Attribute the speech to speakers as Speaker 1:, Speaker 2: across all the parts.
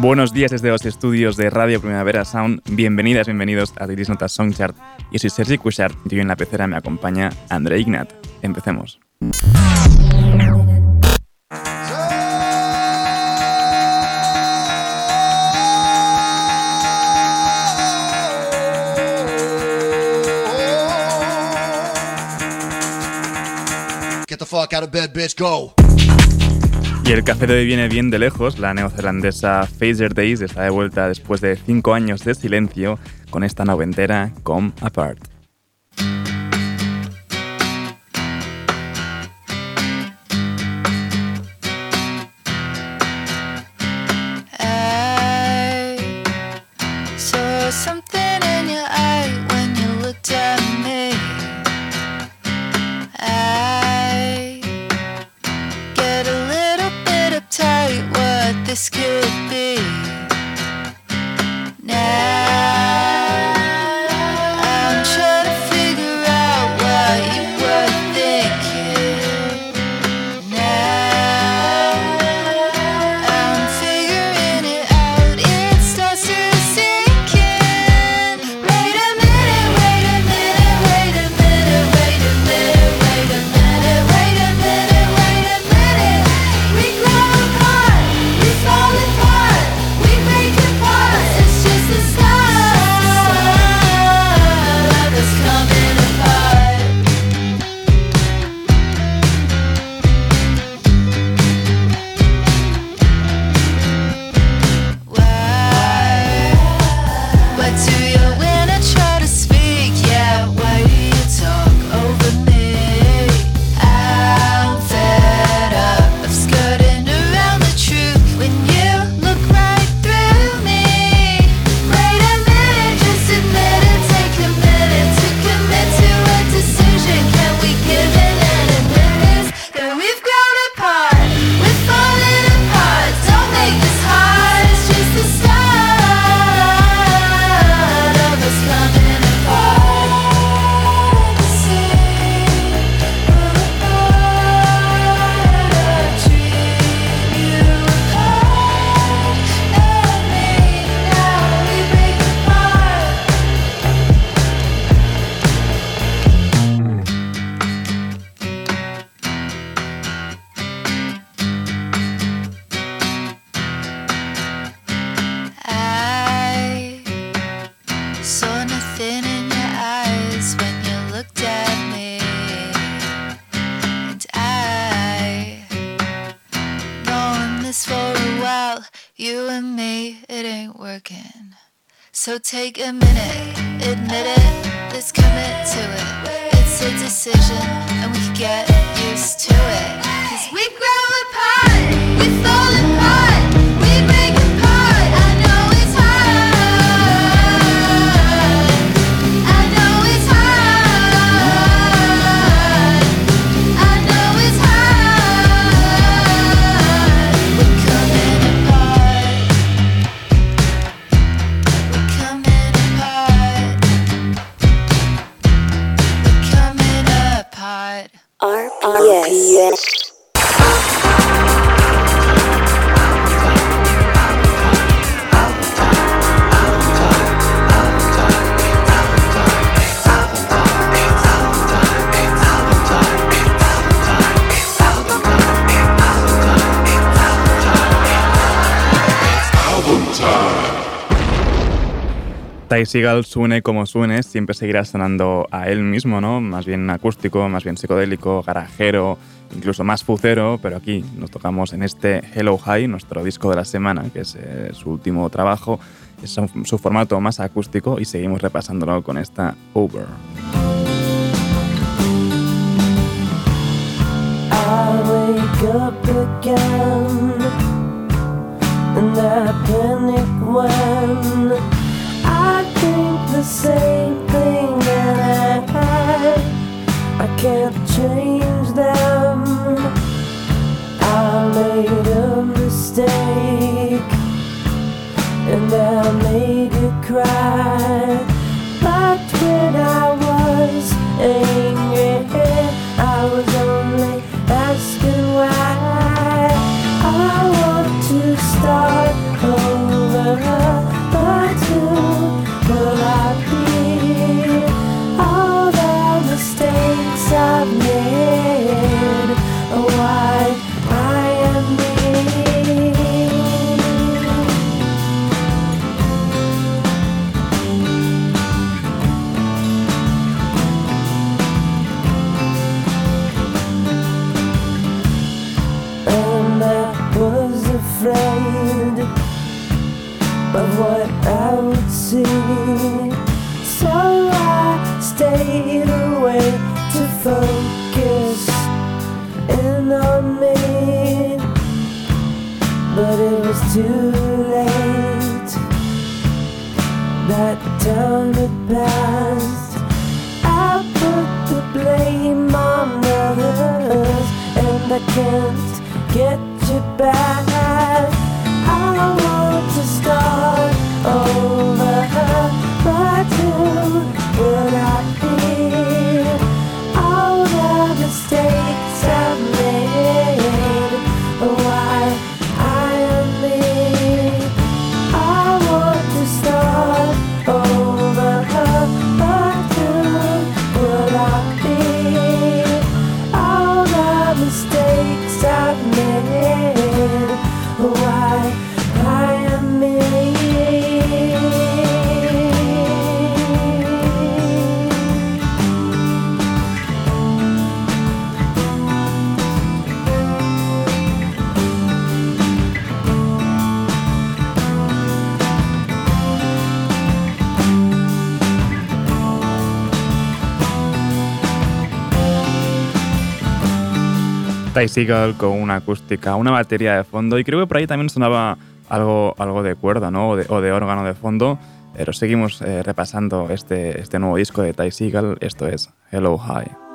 Speaker 1: Buenos días desde los estudios de Radio Primavera Sound. Bienvenidas, bienvenidos a Didis Notas Songchart. Yo soy Sergi Cushart y hoy en la pecera me acompaña André Ignat. Empecemos.
Speaker 2: Get the fuck out of bed, bitch, go.
Speaker 1: Y el café de hoy viene bien de lejos. La neozelandesa Phaser Days está de vuelta después de cinco años de silencio con esta noventera Come Apart.
Speaker 3: Take a minute, admit it, let's commit to it. It's a decision, and we get used to it. Cause we grow
Speaker 4: Ty Seagal suene como suene, siempre seguirá sonando a él mismo, ¿no? Más bien acústico, más bien psicodélico, garajero, incluso más fucero, pero aquí nos tocamos en este Hello High, nuestro disco de la semana, que es eh, su último trabajo, es su formato más acústico y seguimos repasándolo con esta Over.
Speaker 5: The same thing that I had. I can't change them. I made a mistake and I made you cry. But when I was
Speaker 4: Ty Seagal con una acústica, una batería de fondo y creo que por ahí también sonaba algo, algo de cuerda ¿no? o, de, órgano de fondo. Pero seguimos eh, repasando este, este nuevo disco de Ty Seagal, esto es Hello High.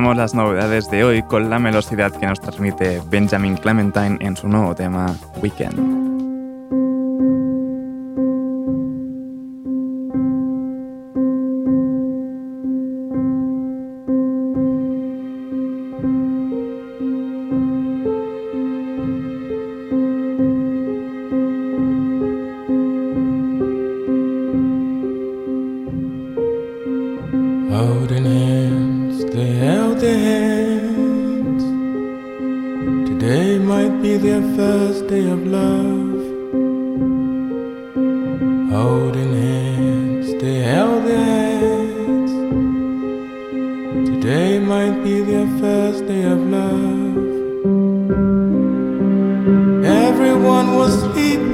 Speaker 4: Las novedades de hoy con la velocidad que nos transmite Benjamin Clementine en su nuevo tema Weekend.
Speaker 6: Holding hands, they held their hands. Today might be their first day of love. Everyone was sleeping.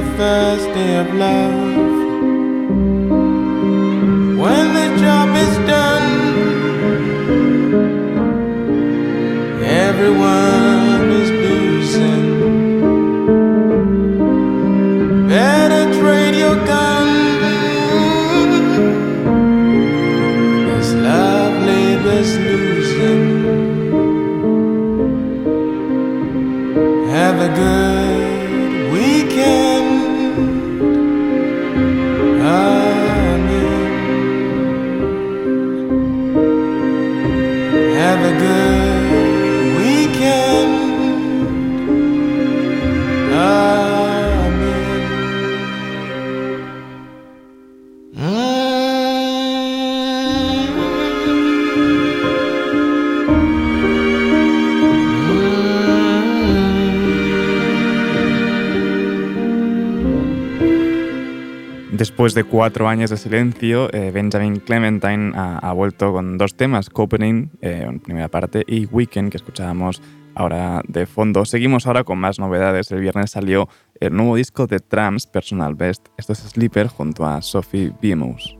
Speaker 6: Their first day of love. A good
Speaker 4: Después de cuatro años de silencio, eh, Benjamin Clementine ha, vuelto con dos temas, Copenhagen, eh, en primera parte, y Weekend, que escuchábamos ahora de fondo. Seguimos ahora con más novedades. El viernes salió el nuevo disco de Trams, Personal Best. Esto es Sleeper junto a Sophie Biemus.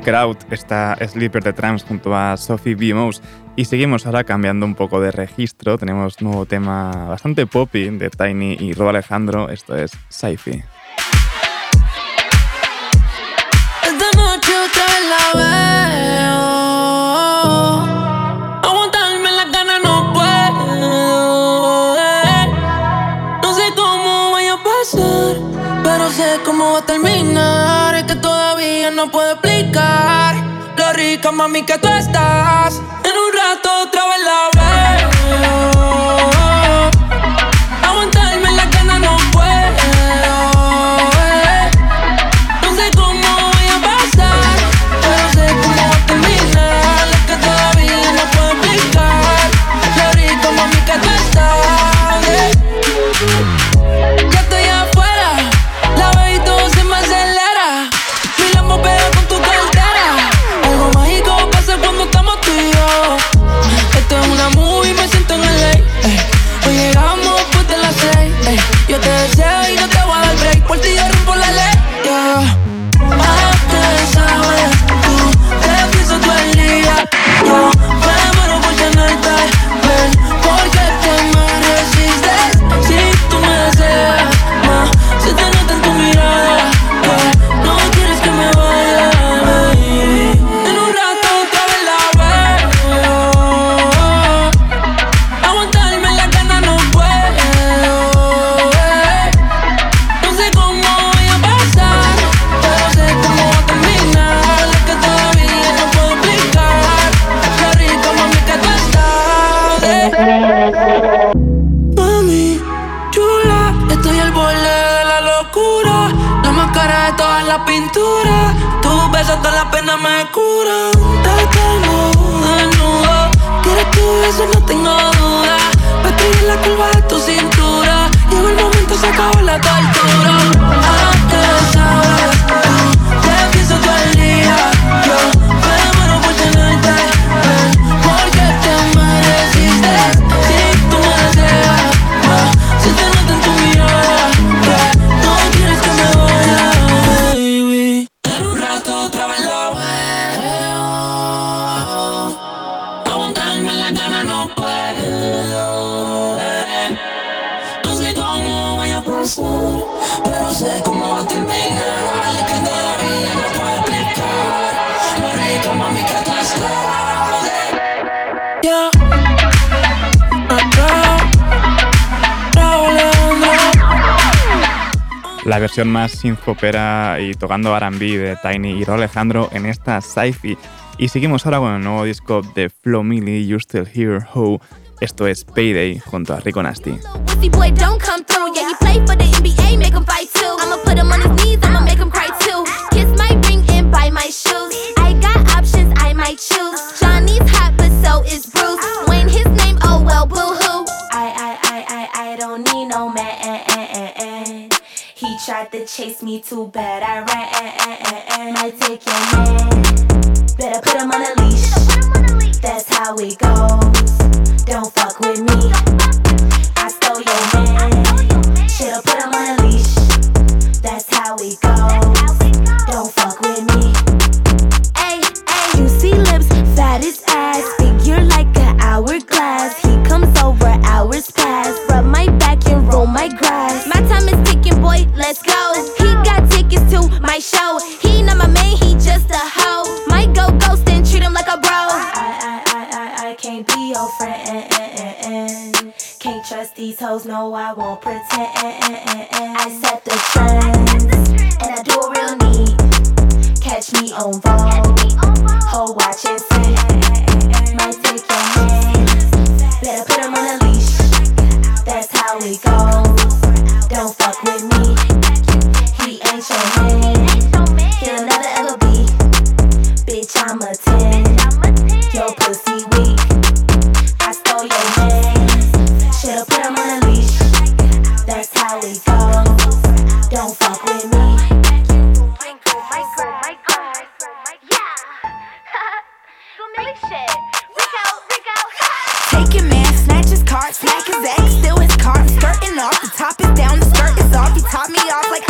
Speaker 4: Kraut está Sleeper de Trams junto a Sophie B. Mouse. Y seguimos ahora cambiando un poco de registro. Tenemos nuevo tema bastante poppy de Tiny y Rob Alejandro. Esto es Saifi.
Speaker 7: Esta noche otra vez la veo. pero sé cómo va a terminar. Es que todavía no puedo explicar rica, mami, que tú estás. En un rato otra vez la veo.
Speaker 4: versión más sinfopera y tocando R&B de Tiny y Alejandro en esta sci-fi. Y seguimos ahora con el nuevo disco de Flo Milli, You Still Here, Ho. Esto es Payday junto a Rico Nasty.
Speaker 8: tried to chase me too bad. I ran eh, eh, eh, and I take your man. Better put him on a leash. That's how we go. no, I won't pretend. I set the trend, and I do it real need. Catch me on vault. He taught me
Speaker 1: off like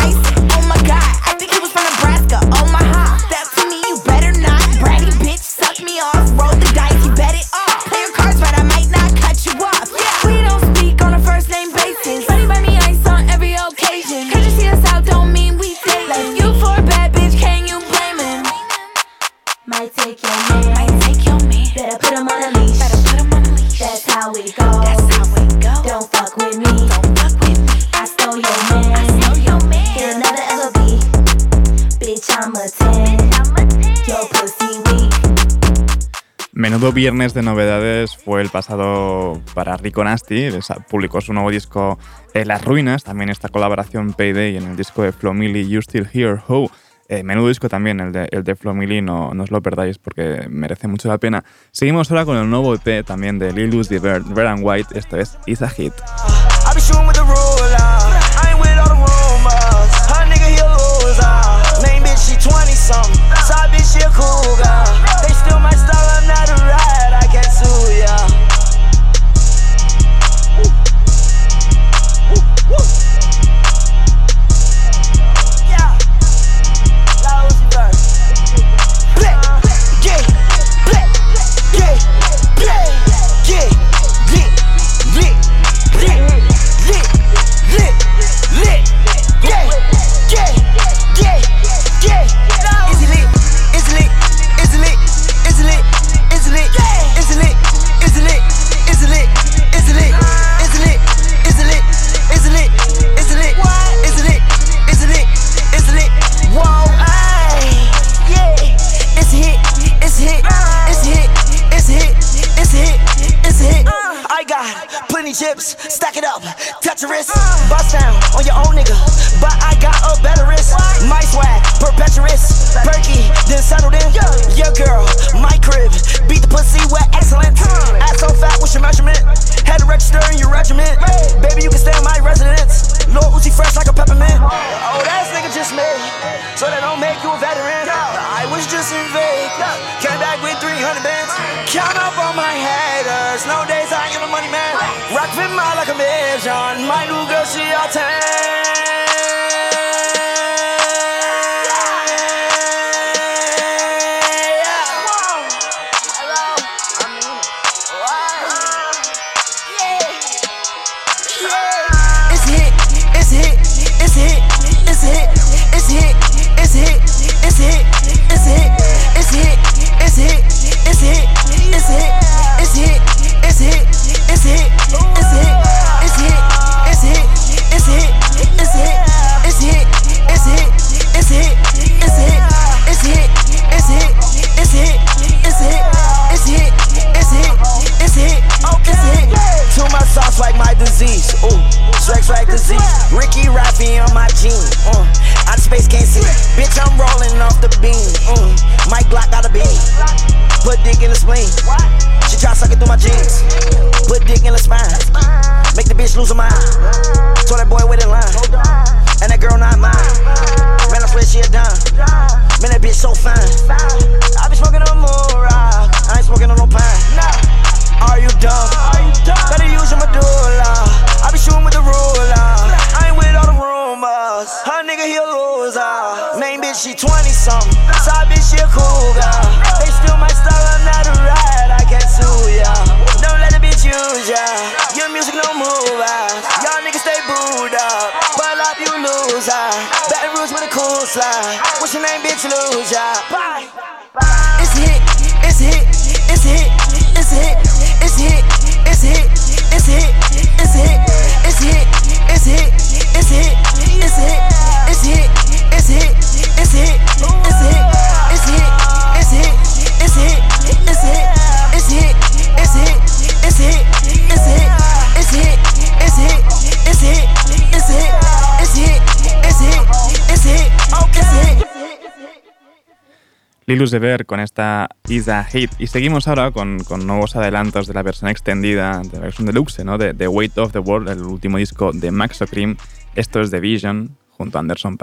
Speaker 4: viernes de novedades fue el pasado para Rico Nasty, publicó su nuevo disco eh, Las Ruinas, también esta colaboración Payday en el disco de Flomili You Still Here Who. Oh. Menudo disco también, el de, el de Flomili, no, no, os lo perdáis porque merece mucho la pena. Seguimos ahora con el nuevo EP también de Lil Uzi Vert, Red and White, esto es Is a Hit.
Speaker 9: got plenty chips, stack it up, touch your wrist. Bust down on your own nigga, but I got a better wrist. My swag, perpetuous, perky, then settled in. Your girl, my crib, beat the pussy with excellence. Ass so fat, what's your measurement? Had to register in your regiment. Baby, you can stay in my residence. Lord Uzi fresh like a peppermint. Oh, oh that's nigga just me, so that don't make you a veteran. I was just in Vegas, came back with 300 bands. Count up on my haters, no day mes jeunes, my nous que all attend. disease. Ooh, drugs like disease. Ricky Rafi on my jeans. Uh, out of space can't see. Bitch, I'm rolling off the beam. Uh, Mike Glock got a beam. Put dick in the spleen. She try sucking through my jeans. Put dick in the spine. Make the bitch lose her mind. Told that boy with a line. And that girl not mine. Man, I swear she a dime. Man, that bitch so fine. I be smoking on more rock. I ain't smoking on no pine. Are you dumb? Better use your medulla. I be shooting with the ruler. I ain't with all the rumors. Her nigga, he a loser. Main bitch, she 20 something. Side bitch, she a cougar. They still my style I'm not a ride. I can't sue ya. Don't let the bitch use ya. Your music no move out. Y'all niggas stay booed up. But up, you loser. Baton Rouge with a cool slide. What's your name, bitch? Lose ya. Bye.
Speaker 4: Lilus de Ver con esta Is a Hit. Y seguimos ahora con, con nuevos adelantos de la versión extendida, de la versión deluxe, ¿no? De The Weight of the World, el último disco de Maxo Cream. Esto es The Vision junto a Anderson.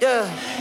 Speaker 9: Yeah.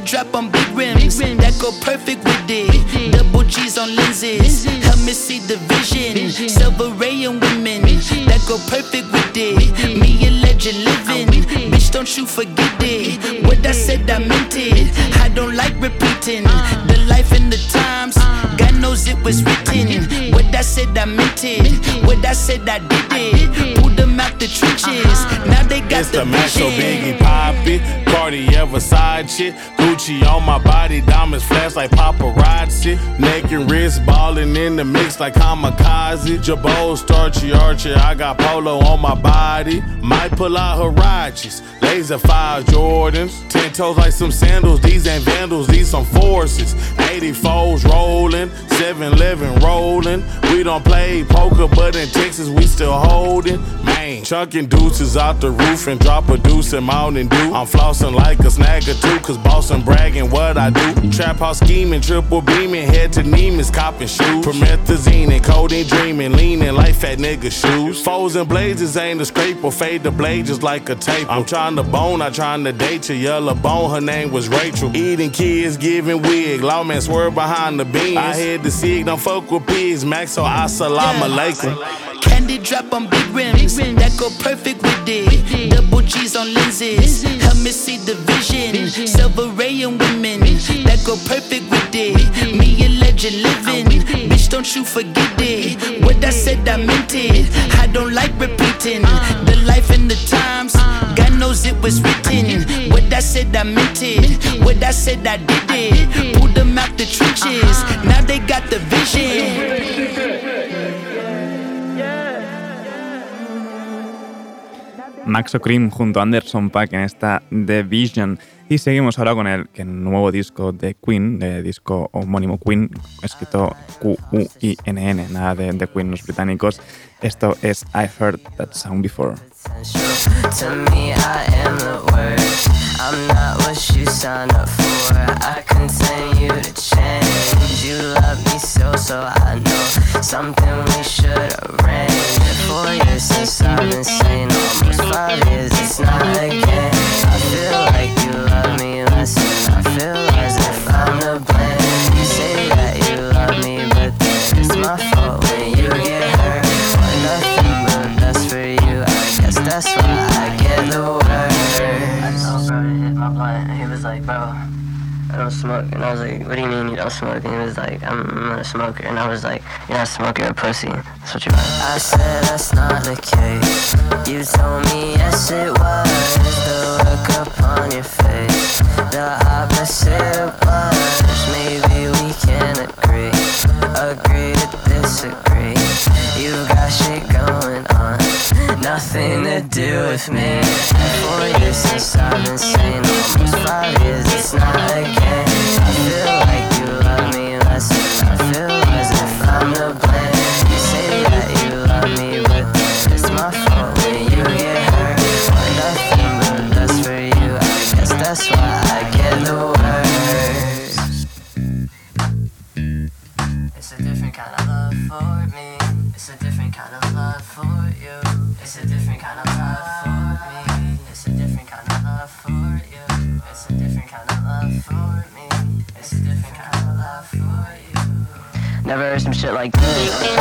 Speaker 10: Drop on big rims that go perfect with it. Double G's on lenses, help me see the vision. Silver ray and women that go perfect with it. Me a legend living, bitch, don't you forget it. What I said, I meant it. I don't like repeating the life and the times. God knows it was written. What I said, I meant it. What I said, I did it. Pulled them out the trenches. Uh-huh. Now they got
Speaker 11: It's
Speaker 10: the
Speaker 11: the
Speaker 10: vision.
Speaker 11: Biggie Poppy, Cartier Versace, shit. Gucci on my body, diamonds flash like paparazzi. Neck and wrist balling in the mix like kamikaze. Jabot, starchy archer, I got polo on my body. Might pull out Harachis, laser fire Jordans. Ten toes like some sandals, these ain't vandals, these some forces. 84s rolling, 7-Eleven rolling. We don't play poker, but in Texas we still holding. Man, chucking deuces out the roof and drop a deuce in Mountain Dew. I'm flossing like a snag or two, cause bossing bragging what I do. Trap house scheming, triple beaming, head to Neiman's copping shoes. Promethazine and codeine dreaming, leaning like fat nigga shoes. Foes and blazes ain't a scrape or fade the blade just like a tape. I'm trying to bone, I trying to date your yellow bone. Her name was Rachel. Eating kids, giving wig. Lawman swerve behind the beans. I had the sig, don't fuck with pigs. Max, so assalamu alaikum.
Speaker 10: Candy drop on big rims that go perfect with it. Double G's on lenses, help me see the vision. Silver ray and women that go perfect with it. Me a legend living, bitch, don't you forget it. What I said, I meant it. I don't like repeating the life and the times. God knows it was written. What I said, I meant it. What I said, I did it. Pulled them out the trenches. Now they got the vision.
Speaker 4: Maxo Cream junto a Anderson Paak en esta The Vision. Y seguimos ahora con el, nuevo disco de Queen, de disco homónimo Queen, escrito Q-U-I-N-N, nada de, de Queen, los británicos. Esto es I Heard That Sound Before.
Speaker 12: Feel like you love me less, I feel as if I'm to blame. You say that you love me, but then it's my fault when you get hurt. Want nothing but for you. I guess that's why I get the word. I told bro to hit my blunt. He was like, bro. I don't smoke. And I was like, what do you mean you don't smoke? And he was like, I'm, not a smoker. And I was like, you're not a smoker, you're a pussy. That's what you are. I said that's not the case. You told me yes it was. The look upon your face. The opposite was. Maybe we can agree. Agree to disagree. You've got shit going on. Nothing to do with me. Four years since I've been saying almost five years. It's not a game. I feel like shit like this.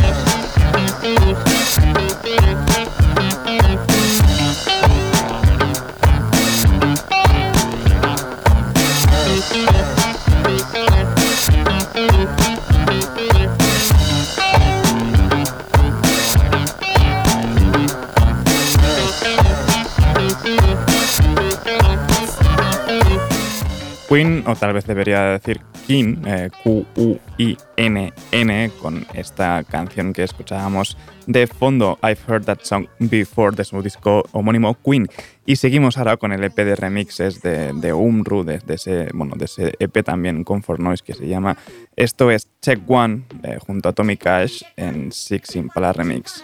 Speaker 13: Queen, o tal vez debería decir Kin, eh, Q-U-I-N-N, con esta canción que escuchábamos de fondo, I've Heard That Song Before, de su disco homónimo Queen. Y seguimos ahora con el EP de remixes de, de Umru, de, ese, bueno, de ese EP también con For Noise que se llama Esto es Check One, junto a Tommy Cash en Six Impala Remix.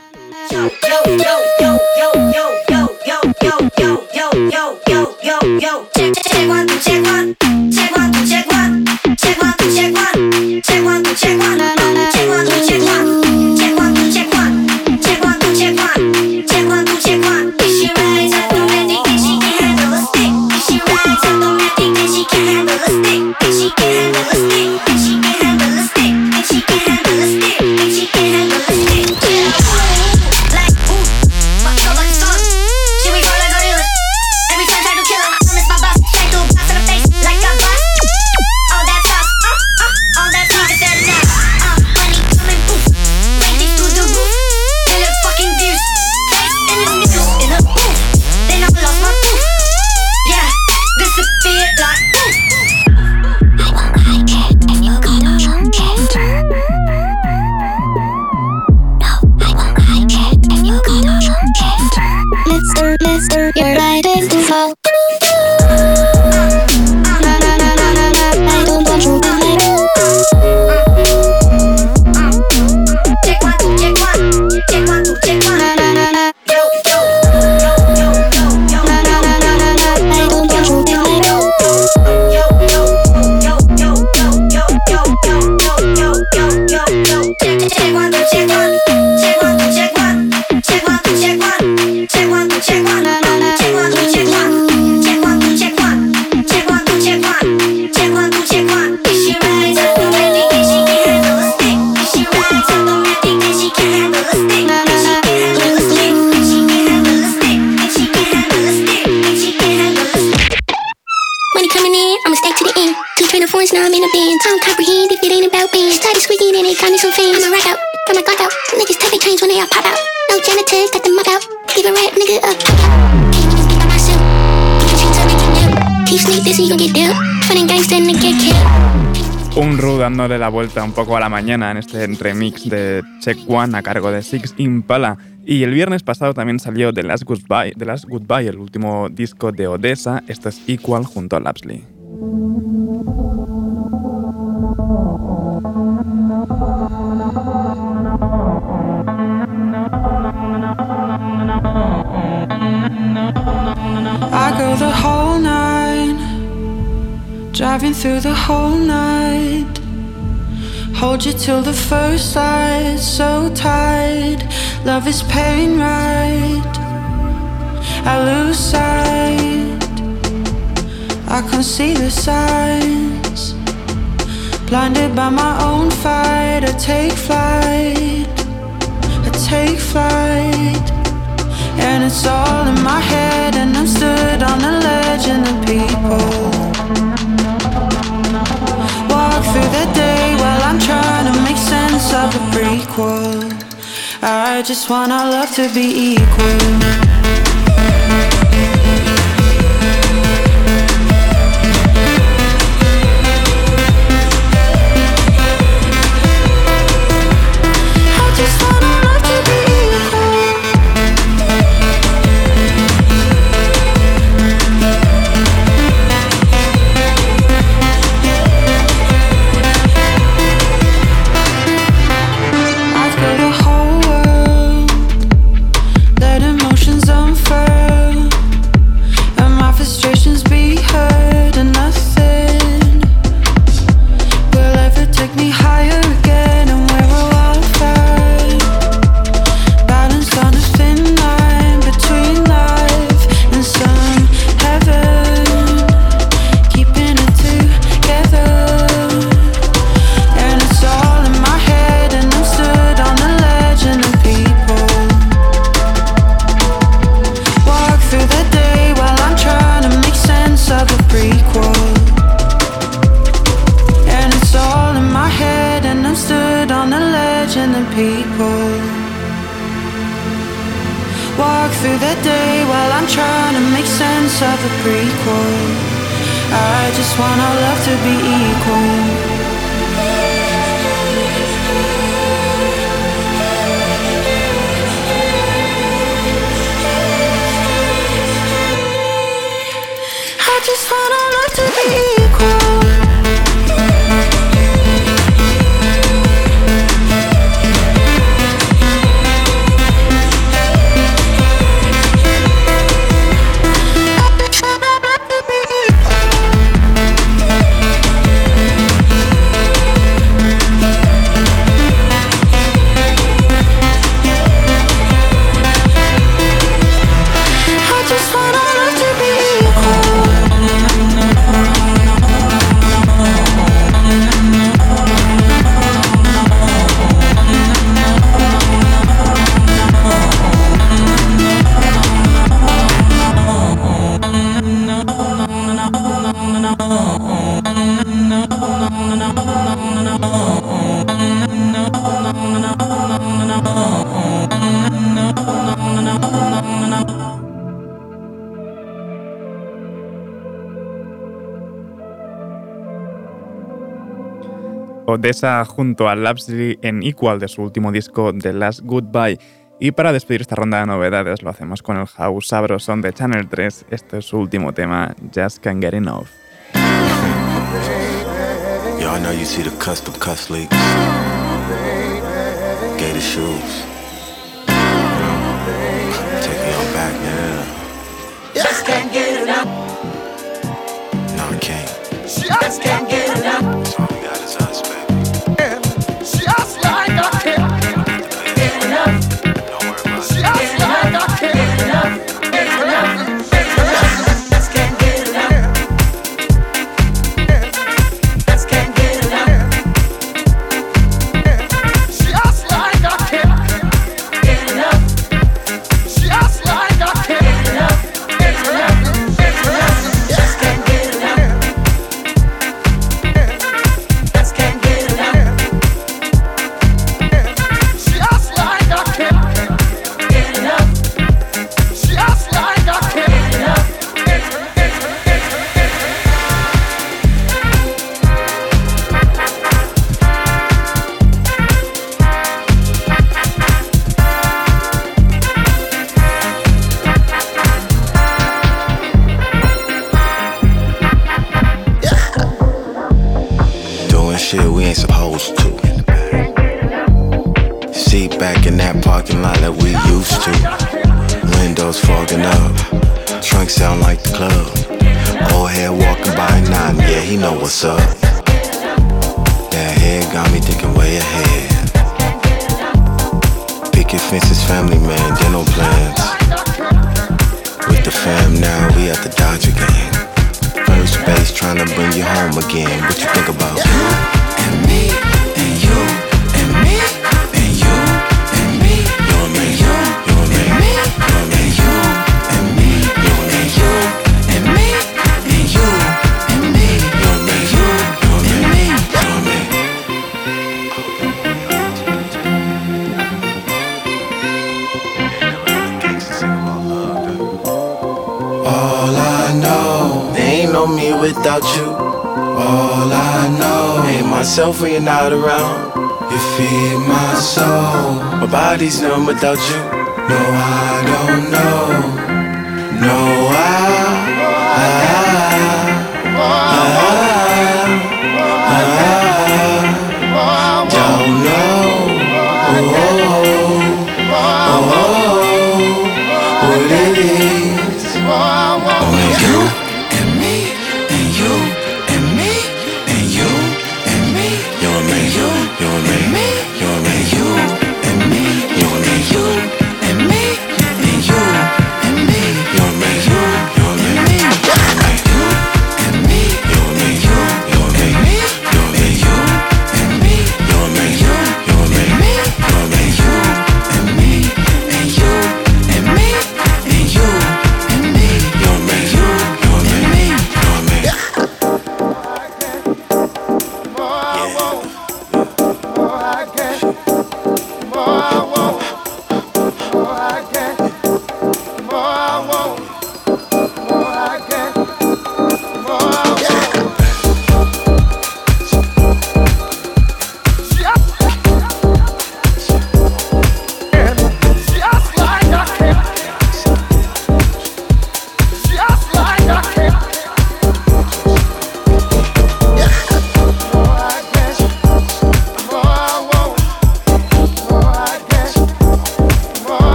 Speaker 13: Un Ru dándole la vuelta un poco a la mañana en este remix de Check One a cargo de Six Impala. Y el viernes pasado también salió The Last Goodbye, The Last Goodbye el último disco de Odessa. Esto es Equal junto a Lapsley.
Speaker 14: Driving through the whole night. Hold you till the first light, so tight. Love is pain, right? I lose sight. I can see the signs. Blinded by my own fight, I take flight. I take flight. And it's all in my head, and I'm stood on the ledge, and the people walk through the day while I'm trying to make sense of a prequel. I just want our love to be equal.
Speaker 4: Odessa junto a Lapsley en Equal de su último disco The Last Goodbye. Y para despedir esta ronda de novedades lo hacemos con el house sabroson de Channel 3. Este es su último tema, Just Can't Get Enough.
Speaker 15: Y'all know you see the custom leaks. Gated shoes.
Speaker 16: Just can't get enough.
Speaker 15: No, I can't.
Speaker 16: Just can't get
Speaker 15: we at the Dodge again. First base trying to bring you home again. What you think about you and me? without you. All I know, Ain't myself when you're not around. You feed my soul. My body's numb without you. No, I don't know. No.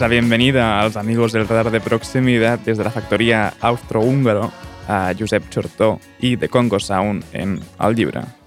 Speaker 4: la bienvenida a los amigos del radar de proximidad desde la factoría austrohúngaro a Josep Chortó y de Congo Sound en
Speaker 17: Algibra.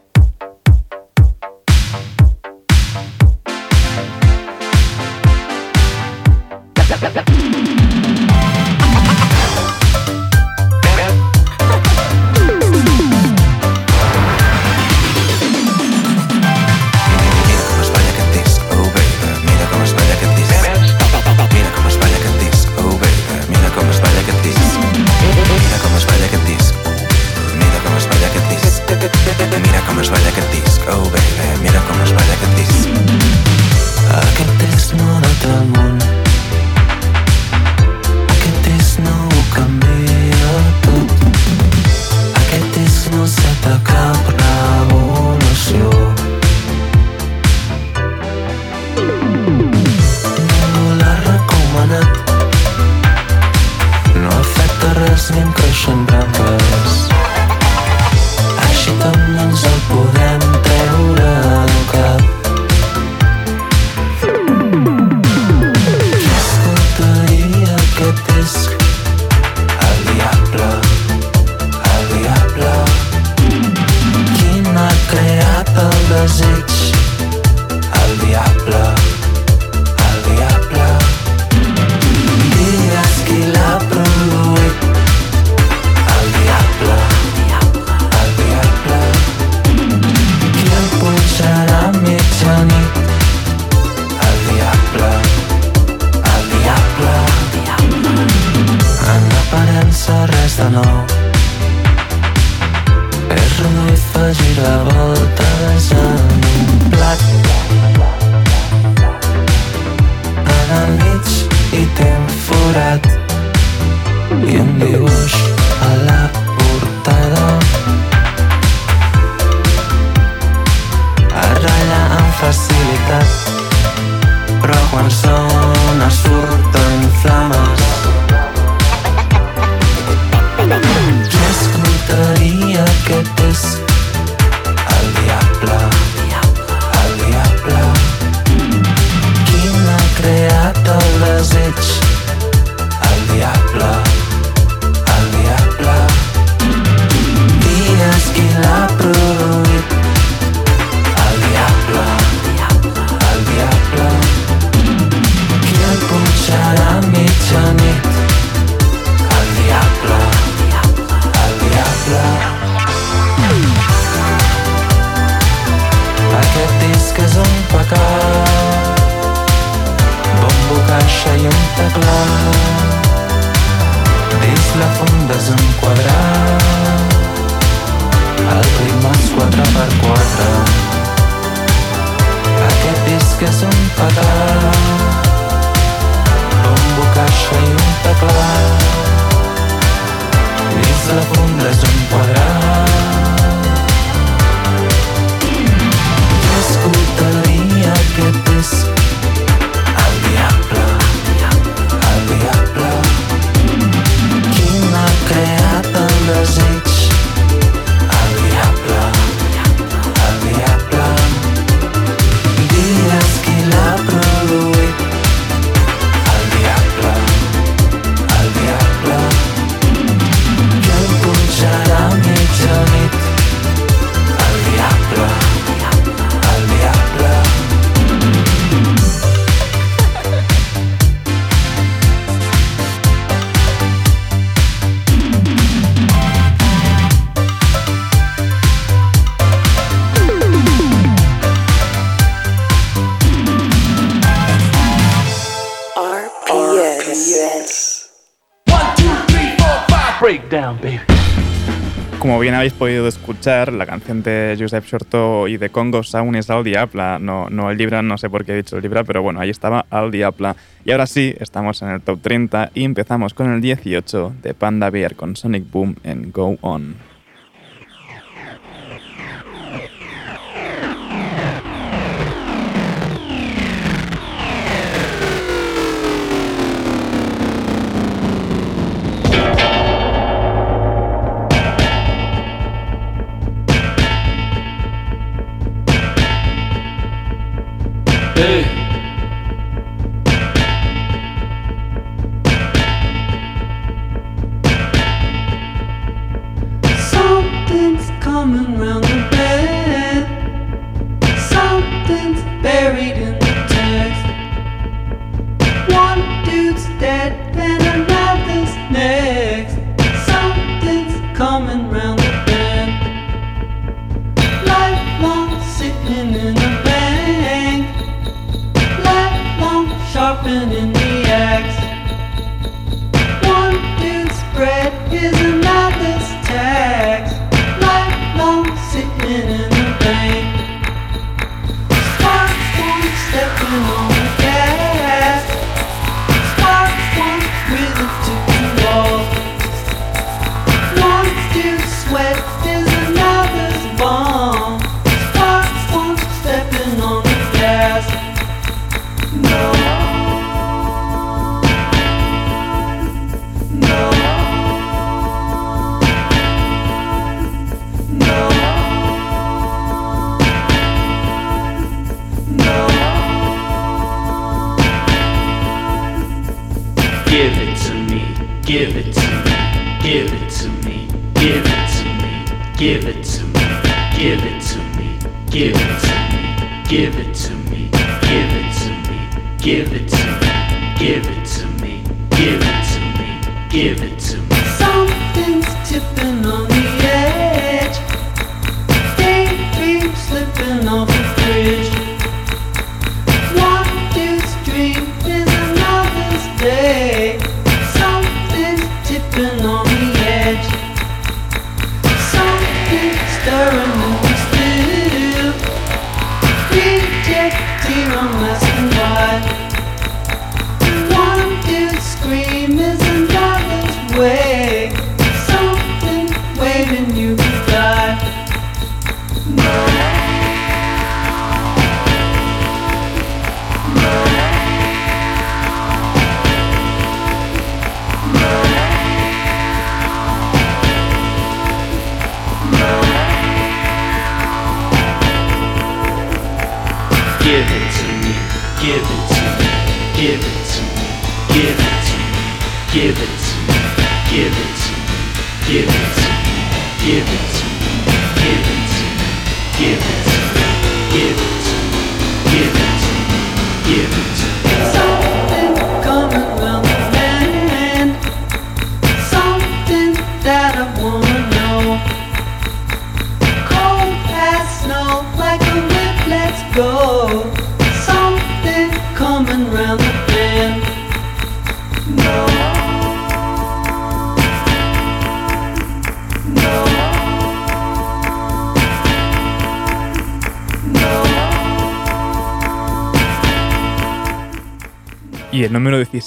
Speaker 17: la
Speaker 4: canción de Josep Shorto y de Congo Sound es Al Diabla, no, no el Libra, no sé por qué he dicho el Libra, pero bueno, ahí estaba Al Diabla. Y ahora sí, estamos en el top 30 y empezamos con el 18 de Panda Bear con Sonic Boom en Go On.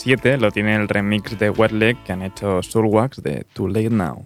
Speaker 18: 7 lo tiene el remix de Wetleg que han hecho Surwax de Too Late Now.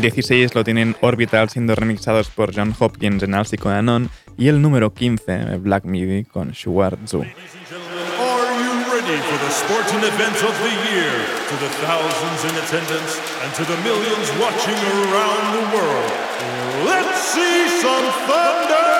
Speaker 4: El 16 lo tienen Orbital siendo remixados por John Hopkins en Alcy con Anon y el número 15, Black Midi con Shuar
Speaker 19: ready for the sporting event of the year? To the thousands in attendance and to the millions watching around the world, let's see some thunder!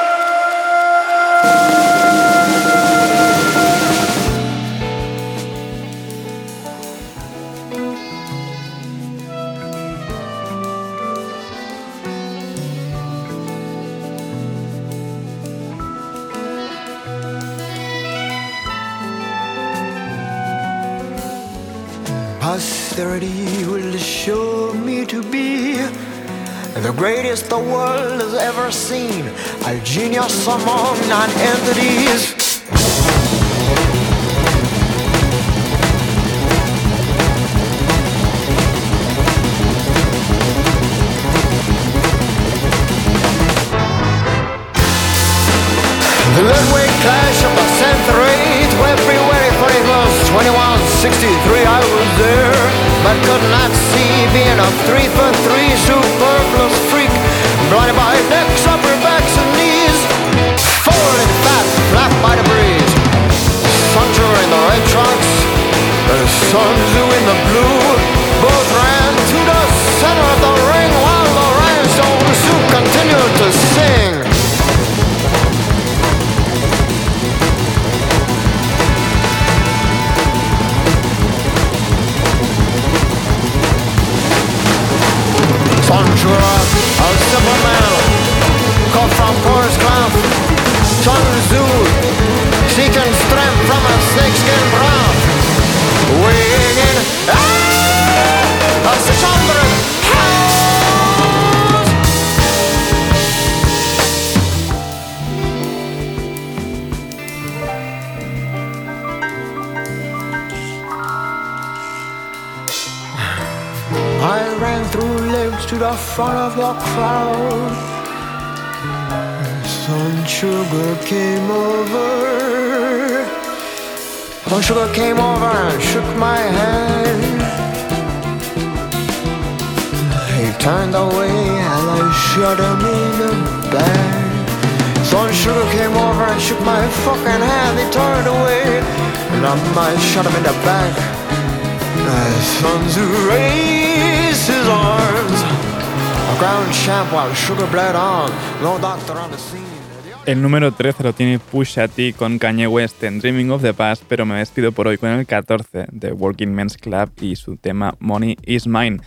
Speaker 20: Posterity will show me to be the greatest the world has ever seen, a genius among non-entities. The midway clash of the century, February 21st, 2163, I was there, but could not see being a three for three front of the crowd. Sun Sugar came over. Sun Sugar came over and shook my hand. He turned away and I shot him in the back. Sun Sugar came over and shook my fucking hand. He turned away and I might shot him in the back. The Sun
Speaker 4: El número 13 lo tiene Pusha T con Kanye West en Dreaming of the Past, pero me despido por hoy con el 14 de Working Men's Club y su tema Money is Mine.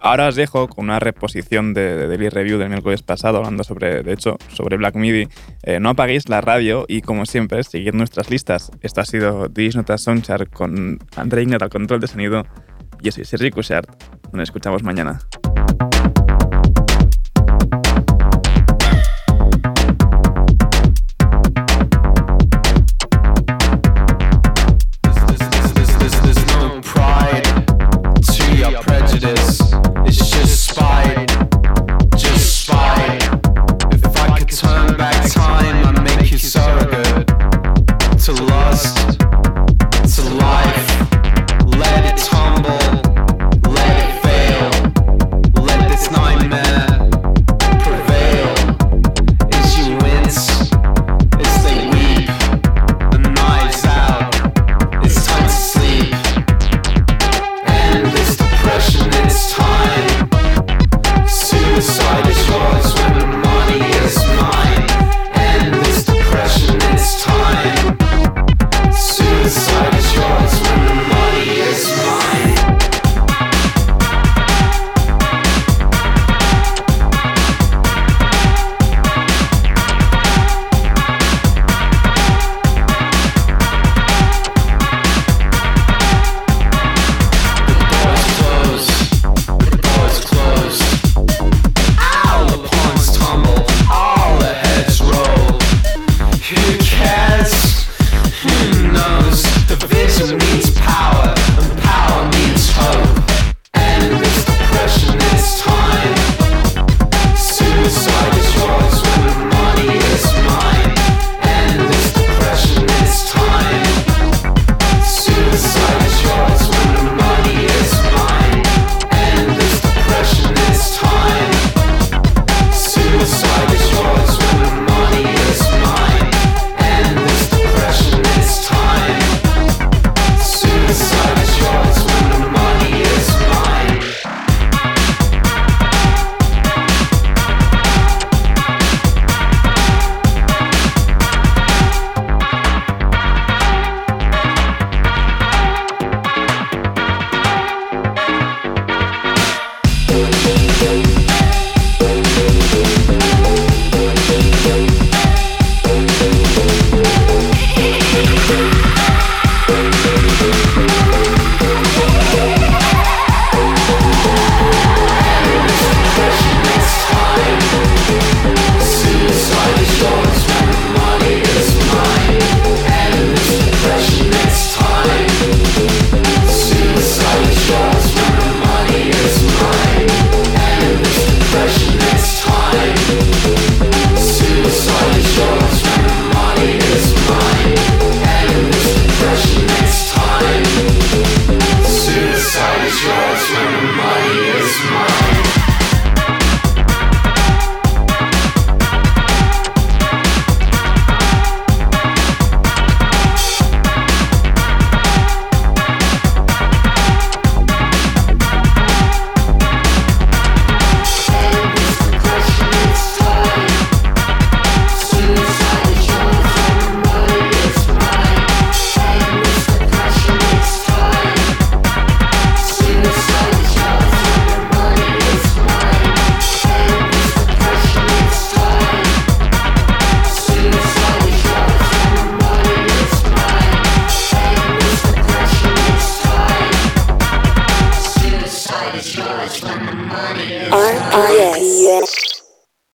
Speaker 4: Ahora os dejo con una reposición de, de Daily Review del miércoles pasado, hablando sobre, de hecho, sobre Black Midi. Eh, no apaguéis la radio y, como siempre, seguid nuestras listas. Esto ha sido This Nota Soundchart con André Ignat al control de sonido. Yo soy Sergi Cushart. Nos escuchamos mañana.